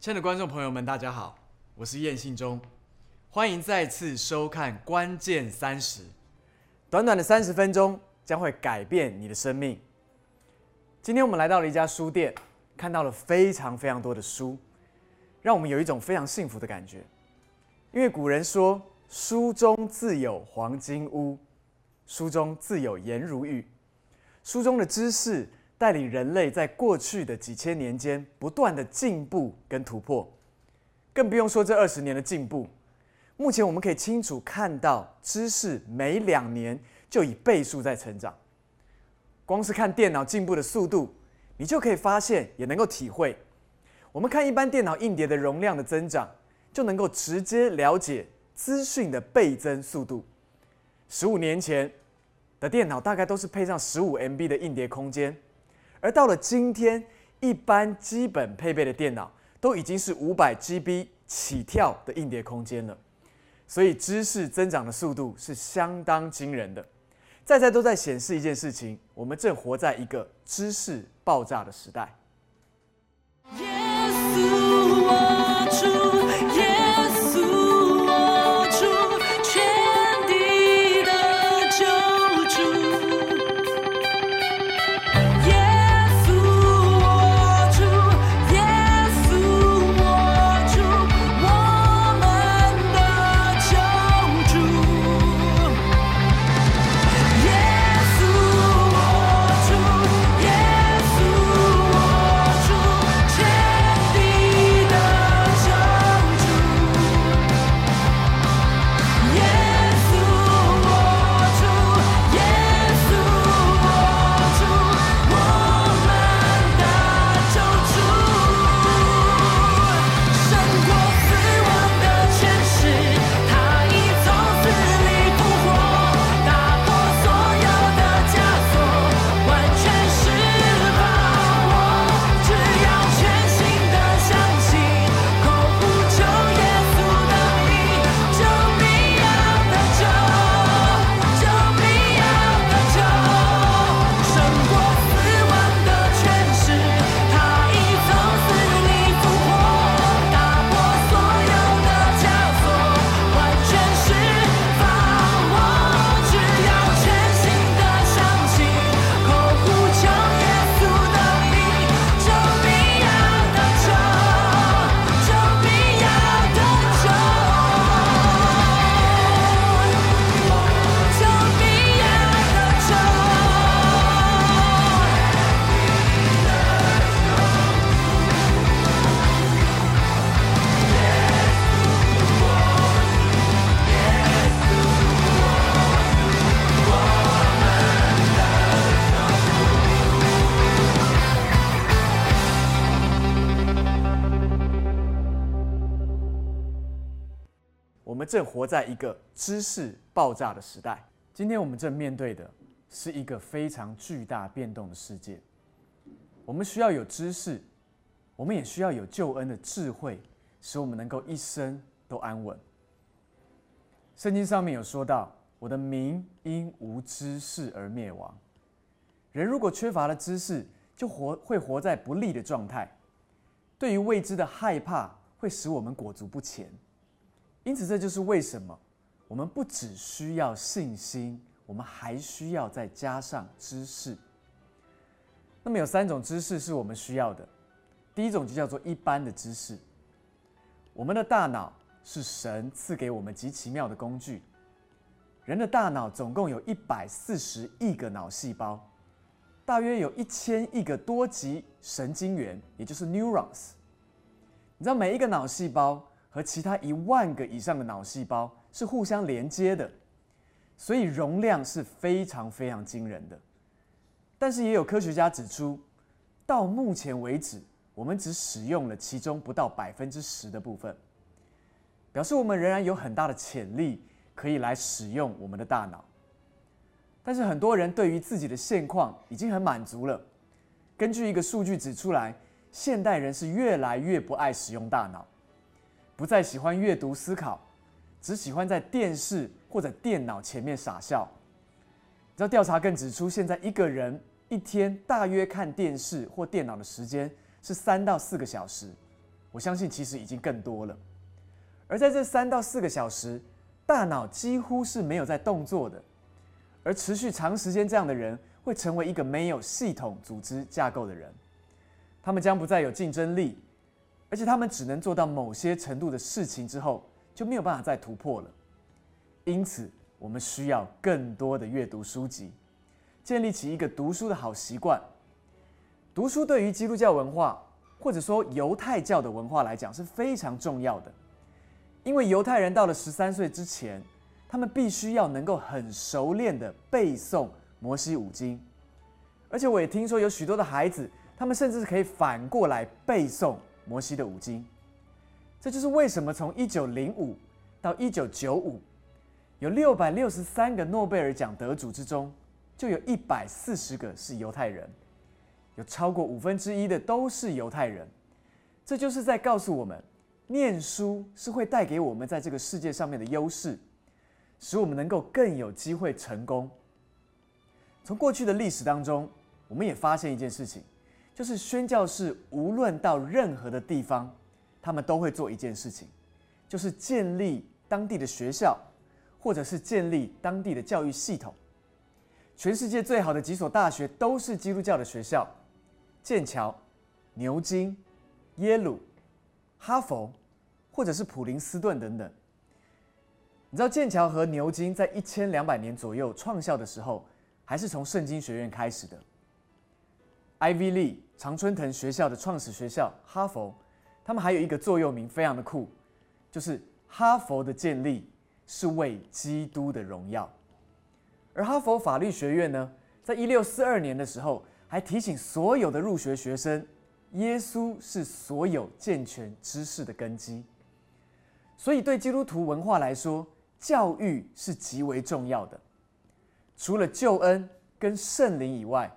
亲爱的观众朋友们，大家好，我是燕信忠，欢迎再次收看《关键三十》。短短的三十分钟将会改变你的生命。今天我们来到了一家书店，看到了非常非常多的书，让我们有一种非常幸福的感觉。因为古人说：“书中自有黄金屋，书中自有颜如玉。”书中的知识。带领人类在过去的几千年间不断的进步跟突破，更不用说这二十年的进步。目前我们可以清楚看到，知识每两年就以倍数在成长。光是看电脑进步的速度，你就可以发现，也能够体会。我们看一般电脑硬碟的容量的增长，就能够直接了解资讯的倍增速度。十五年前的电脑大概都是配上十五 MB 的硬碟空间。而到了今天，一般基本配备的电脑都已经是五百 GB 起跳的硬碟空间了，所以知识增长的速度是相当惊人的。在在都在显示一件事情：我们正活在一个知识爆炸的时代。正活在一个知识爆炸的时代。今天我们正面对的是一个非常巨大变动的世界。我们需要有知识，我们也需要有救恩的智慧，使我们能够一生都安稳。圣经上面有说到：“我的民因无知识而灭亡。”人如果缺乏了知识，就活会活在不利的状态。对于未知的害怕，会使我们裹足不前。因此，这就是为什么我们不只需要信心，我们还需要再加上知识。那么，有三种知识是我们需要的。第一种就叫做一般的知识。我们的大脑是神赐给我们极奇妙的工具。人的大脑总共有一百四十亿个脑细胞，大约有一千亿个多级神经元，也就是 neurons。你知道每一个脑细胞？和其他一万个以上的脑细胞是互相连接的，所以容量是非常非常惊人的。但是也有科学家指出，到目前为止，我们只使用了其中不到百分之十的部分，表示我们仍然有很大的潜力可以来使用我们的大脑。但是很多人对于自己的现况已经很满足了。根据一个数据指出来，现代人是越来越不爱使用大脑。不再喜欢阅读思考，只喜欢在电视或者电脑前面傻笑。你知道调查更指出，现在一个人一天大约看电视或电脑的时间是三到四个小时，我相信其实已经更多了。而在这三到四个小时，大脑几乎是没有在动作的，而持续长时间这样的人，会成为一个没有系统组织架构的人。他们将不再有竞争力，而且他们只能做到某些程度的事情之后，就没有办法再突破了。因此，我们需要更多的阅读书籍，建立起一个读书的好习惯。读书对于基督教文化，或者说犹太教的文化来讲是非常重要的。因为犹太人到了十三岁之前，他们必须要能够很熟练的背诵摩西五经，而且我也听说有许多的孩子，他们甚至是可以反过来背诵摩西的五经。这就是为什么从一九零五到一九九五，有六百六十三个诺贝尔奖得主之中，就有一百四十个是犹太人，有超过五分之一的都是犹太人。这就是在告诉我们。念书是会带给我们在这个世界上面的优势，使我们能够更有机会成功。从过去的历史当中，我们也发现一件事情，就是宣教士无论到任何的地方，他们都会做一件事情，就是建立当地的学校，或者是建立当地的教育系统。全世界最好的几所大学都是基督教的学校：剑桥、牛津、耶鲁、哈佛。或者是普林斯顿等等，你知道剑桥和牛津在一千两百年左右创校的时候，还是从圣经学院开始的。Ivy Lee 常春藤学校的创始学校哈佛，他们还有一个座右铭非常的酷，就是哈佛的建立是为基督的荣耀。而哈佛法律学院呢，在一六四二年的时候，还提醒所有的入学学生，耶稣是所有健全知识的根基。所以，对基督徒文化来说，教育是极为重要的。除了救恩跟圣灵以外，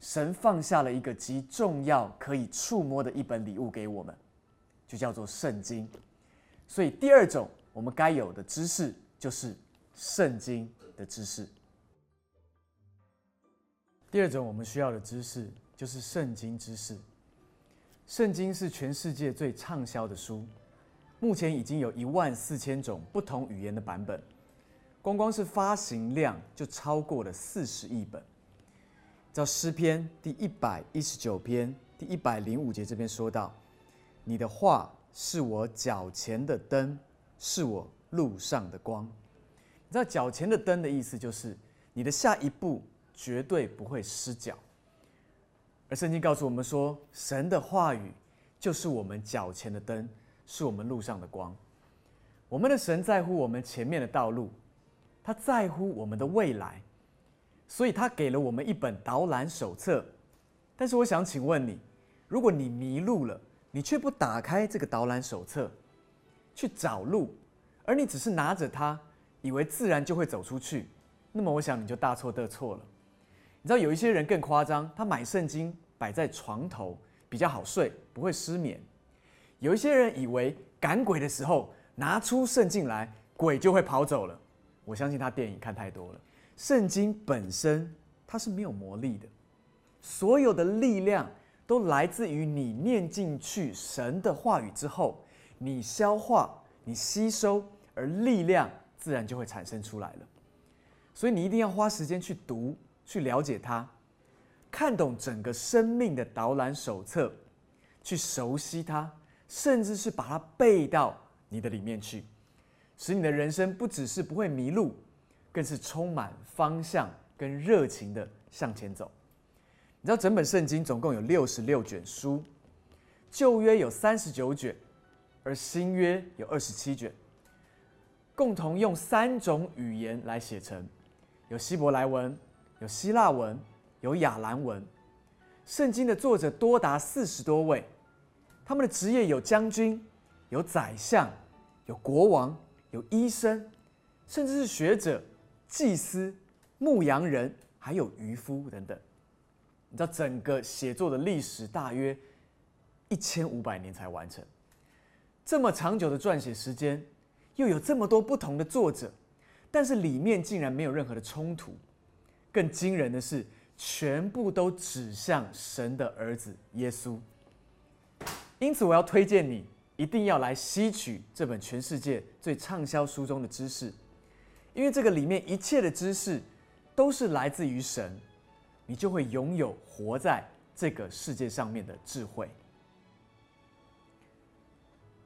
神放下了一个极重要、可以触摸的一本礼物给我们，就叫做圣经。所以，第二种我们该有的知识就是圣经的知识。第二种我们需要的知识就是圣经知识。圣经是全世界最畅销的书。目前已经有一万四千种不同语言的版本，光光是发行量就超过了四十亿本。在诗篇第一百一十九篇第一百零五节这边说到：“你的话是我脚前的灯，是我路上的光。”你知道脚前的灯的意思就是你的下一步绝对不会失脚。而圣经告诉我们说，神的话语就是我们脚前的灯。是我们路上的光。我们的神在乎我们前面的道路，他在乎我们的未来，所以他给了我们一本导览手册。但是我想请问你，如果你迷路了，你却不打开这个导览手册去找路，而你只是拿着它，以为自然就会走出去，那么我想你就大错特错了。你知道有一些人更夸张，他买圣经摆在床头比较好睡，不会失眠。有一些人以为赶鬼的时候拿出圣经来，鬼就会跑走了。我相信他电影看太多了。圣经本身它是没有魔力的，所有的力量都来自于你念进去神的话语之后，你消化、你吸收，而力量自然就会产生出来了。所以你一定要花时间去读、去了解它，看懂整个生命的导览手册，去熟悉它。甚至是把它背到你的里面去，使你的人生不只是不会迷路，更是充满方向跟热情的向前走。你知道整本圣经总共有六十六卷书，旧约有三十九卷，而新约有二十七卷，共同用三种语言来写成，有希伯来文、有希腊文、有亚兰文。圣经的作者多达四十多位。他们的职业有将军、有宰相、有国王、有医生，甚至是学者、祭司、牧羊人，还有渔夫等等。你知道整个写作的历史大约一千五百年才完成，这么长久的撰写时间，又有这么多不同的作者，但是里面竟然没有任何的冲突。更惊人的是，全部都指向神的儿子耶稣。因此，我要推荐你一定要来吸取这本全世界最畅销书中的知识，因为这个里面一切的知识都是来自于神，你就会拥有活在这个世界上面的智慧。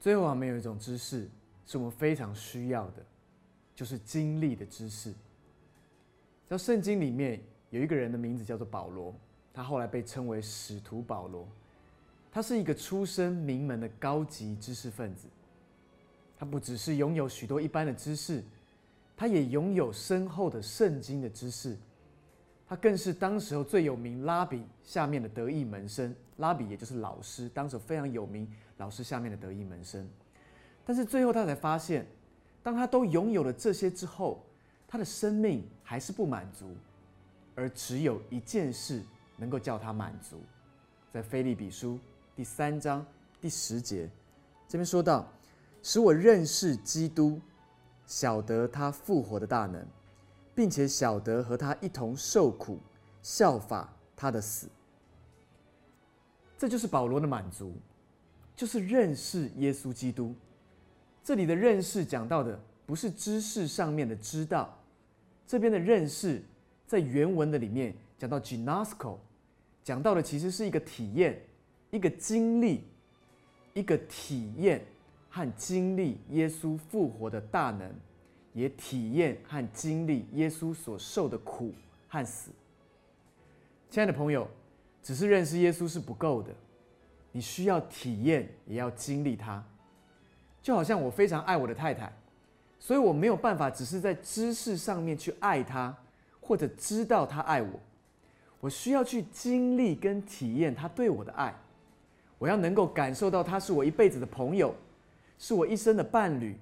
最后，我们有一种知识是我们非常需要的，就是经历的知识。在圣经里面有一个人的名字叫做保罗，他后来被称为使徒保罗。他是一个出身名门的高级知识分子，他不只是拥有许多一般的知识，他也拥有深厚的圣经的知识，他更是当时候最有名拉比下面的得意门生。拉比也就是老师，当时非常有名老师下面的得意门生。但是最后他才发现，当他都拥有了这些之后，他的生命还是不满足，而只有一件事能够叫他满足，在菲利比书。第三章第十节，这边说到：“使我认识基督，晓得他复活的大能，并且晓得和他一同受苦，效法他的死。”这就是保罗的满足，就是认识耶稣基督。这里的认识讲到的不是知识上面的知道，这边的认识在原文的里面讲到 “gnosco”，讲到的其实是一个体验。一个经历，一个体验和经历耶稣复活的大能，也体验和经历耶稣所受的苦和死。亲爱的朋友，只是认识耶稣是不够的，你需要体验，也要经历他。就好像我非常爱我的太太，所以我没有办法只是在知识上面去爱她，或者知道她爱我，我需要去经历跟体验她对我的爱。我要能够感受到他是我一辈子的朋友，是我一生的伴侣，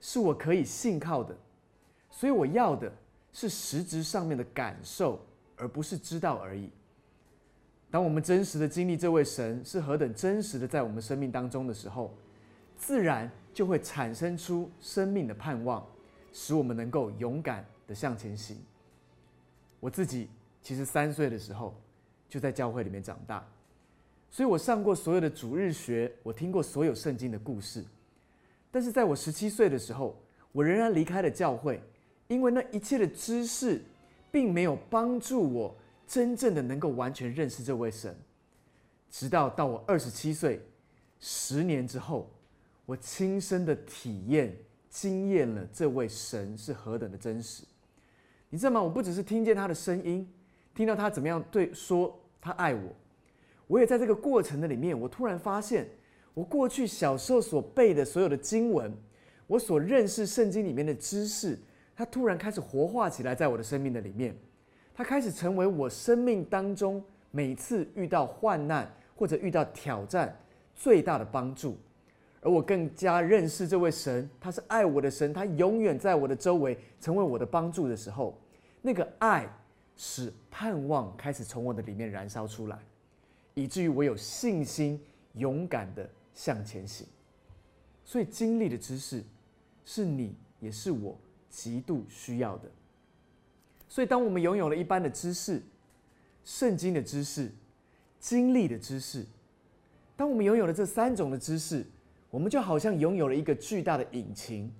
是我可以信靠的。所以我要的是实质上面的感受，而不是知道而已。当我们真实的经历这位神是何等真实的在我们生命当中的时候，自然就会产生出生命的盼望，使我们能够勇敢的向前行。我自己其实三岁的时候就在教会里面长大。所以我上过所有的主日学，我听过所有圣经的故事，但是在我十七岁的时候，我仍然离开了教会，因为那一切的知识，并没有帮助我真正的能够完全认识这位神。直到到我二十七岁，十年之后，我亲身的体验、经验了这位神是何等的真实。你知道吗？我不只是听见他的声音，听到他怎么样对说他爱我。我也在这个过程的里面，我突然发现，我过去小时候所背的所有的经文，我所认识圣经里面的知识，它突然开始活化起来，在我的生命的里面，它开始成为我生命当中每次遇到患难或者遇到挑战最大的帮助。而我更加认识这位神，他是爱我的神，他永远在我的周围，成为我的帮助的时候，那个爱使盼望开始从我的里面燃烧出来。以至于我有信心，勇敢的向前行。所以经历的知识，是你也是我极度需要的。所以当我们拥有了一般的知识、圣经的知识、经历的知识，当我们拥有了这三种的知识，我们就好像拥有了一个巨大的引擎，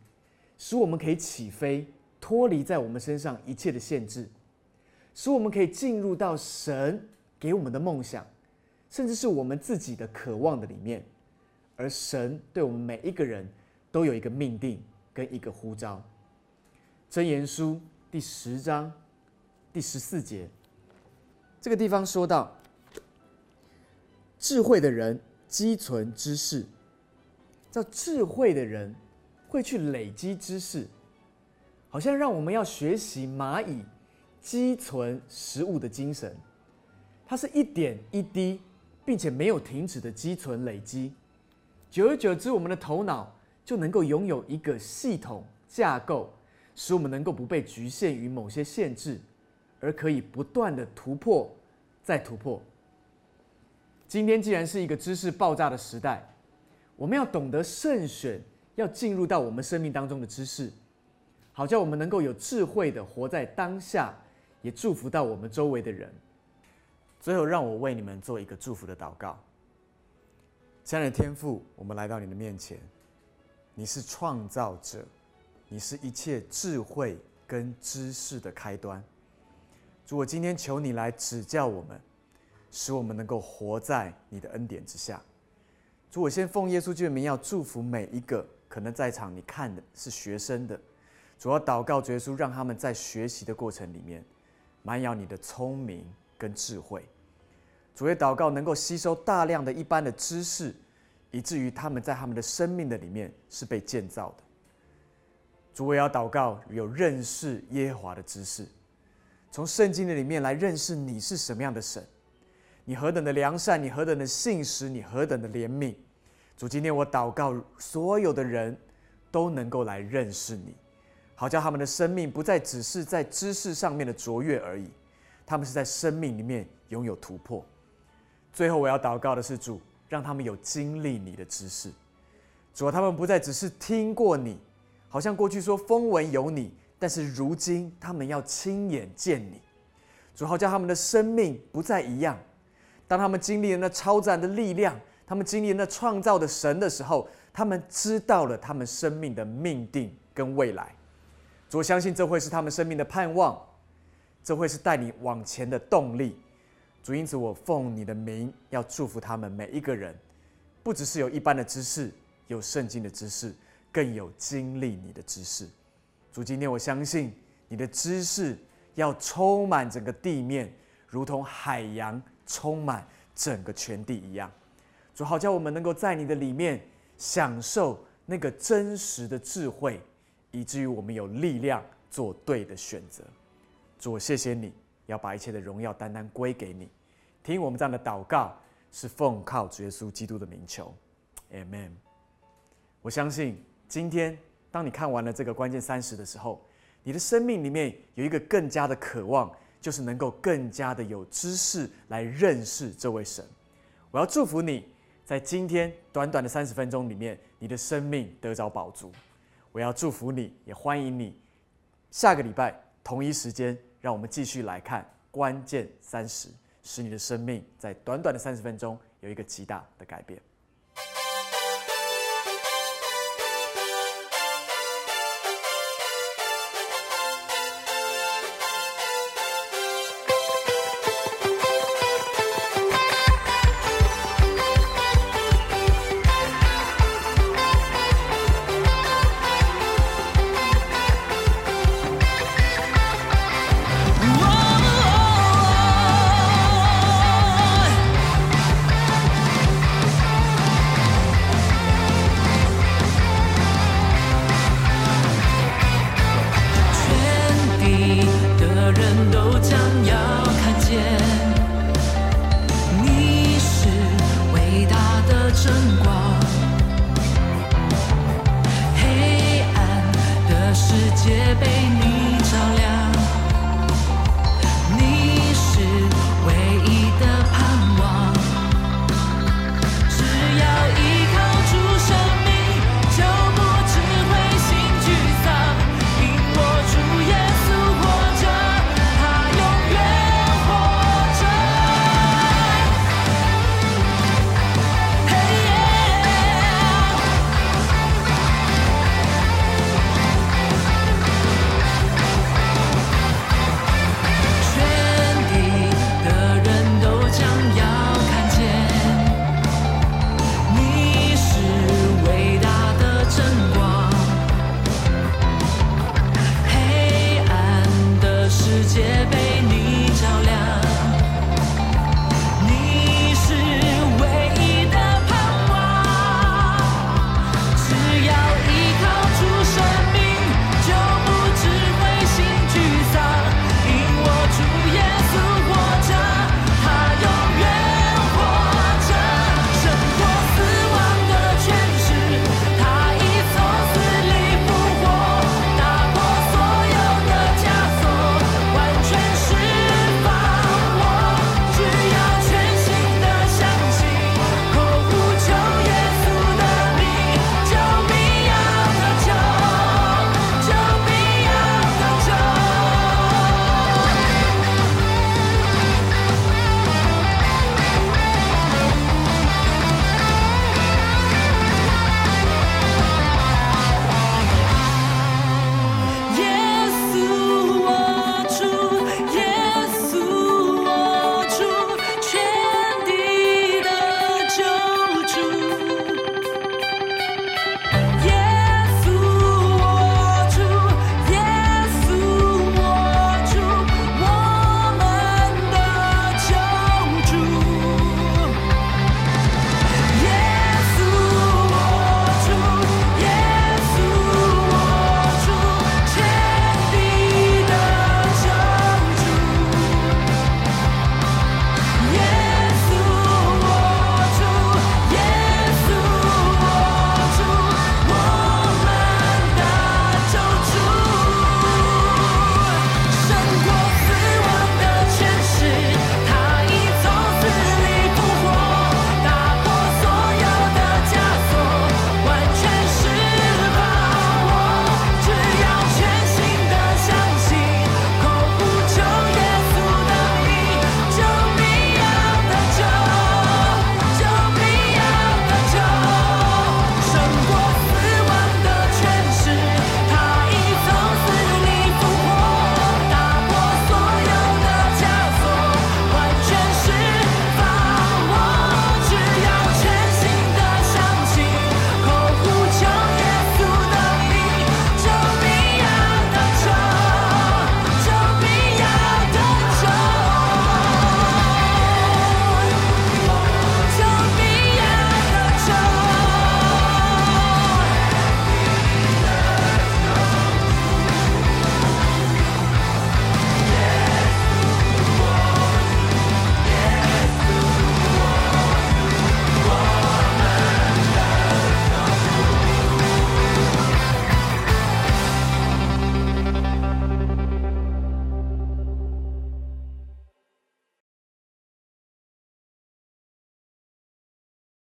使我们可以起飞，脱离在我们身上一切的限制，使我们可以进入到神给我们的梦想。甚至是我们自己的渴望的里面，而神对我们每一个人都有一个命定跟一个呼召。箴言书第十章第十四节，这个地方说到：智慧的人积存知识，叫智慧的人会去累积知识，好像让我们要学习蚂蚁积存食物的精神，它是一点一滴。并且没有停止的积存累积，久而久之，我们的头脑就能够拥有一个系统架构，使我们能够不被局限于某些限制，而可以不断的突破，再突破。今天既然是一个知识爆炸的时代，我们要懂得慎选，要进入到我们生命当中的知识，好叫我们能够有智慧的活在当下，也祝福到我们周围的人。最后，让我为你们做一个祝福的祷告。亲爱的天父，我们来到你的面前，你是创造者，你是一切智慧跟知识的开端。主，我今天求你来指教我们，使我们能够活在你的恩典之下。主，我先奉耶稣基督的名，要祝福每一个可能在场你看的是学生的，主要祷告耶稣，让他们在学习的过程里面，满有你的聪明跟智慧。主也祷告，能够吸收大量的一般的知识，以至于他们在他们的生命的里面是被建造的。主也要祷告，有认识耶和华的知识，从圣经的里面来认识你是什么样的神，你何等的良善，你何等的信实，你何等的怜悯。主，今天我祷告，所有的人都能够来认识你，好叫他们的生命不再只是在知识上面的卓越而已，他们是在生命里面拥有突破。最后我要祷告的是主，让他们有经历你的知识。主啊，他们不再只是听过你，好像过去说风闻有你，但是如今他们要亲眼见你。主，好叫他们的生命不再一样。当他们经历了那超自然的力量，他们经历了那创造的神的时候，他们知道了他们生命的命定跟未来。主，我相信这会是他们生命的盼望，这会是带你往前的动力。主，因此我奉你的名，要祝福他们每一个人，不只是有一般的知识，有圣经的知识，更有经历你的知识。主，今天我相信你的知识要充满整个地面，如同海洋充满整个全地一样。主，好叫我们能够在你的里面享受那个真实的智慧，以至于我们有力量做对的选择。主，我谢谢你。要把一切的荣耀单单归给你，听我们这样的祷告，是奉靠主耶稣基督的名求，Amen。我相信今天当你看完了这个关键三十的时候，你的生命里面有一个更加的渴望，就是能够更加的有知识来认识这位神。我要祝福你在今天短短的三十分钟里面，你的生命得着宝足。我要祝福你，也欢迎你下个礼拜同一时间。让我们继续来看关键三十，使你的生命在短短的三十分钟有一个极大的改变。见。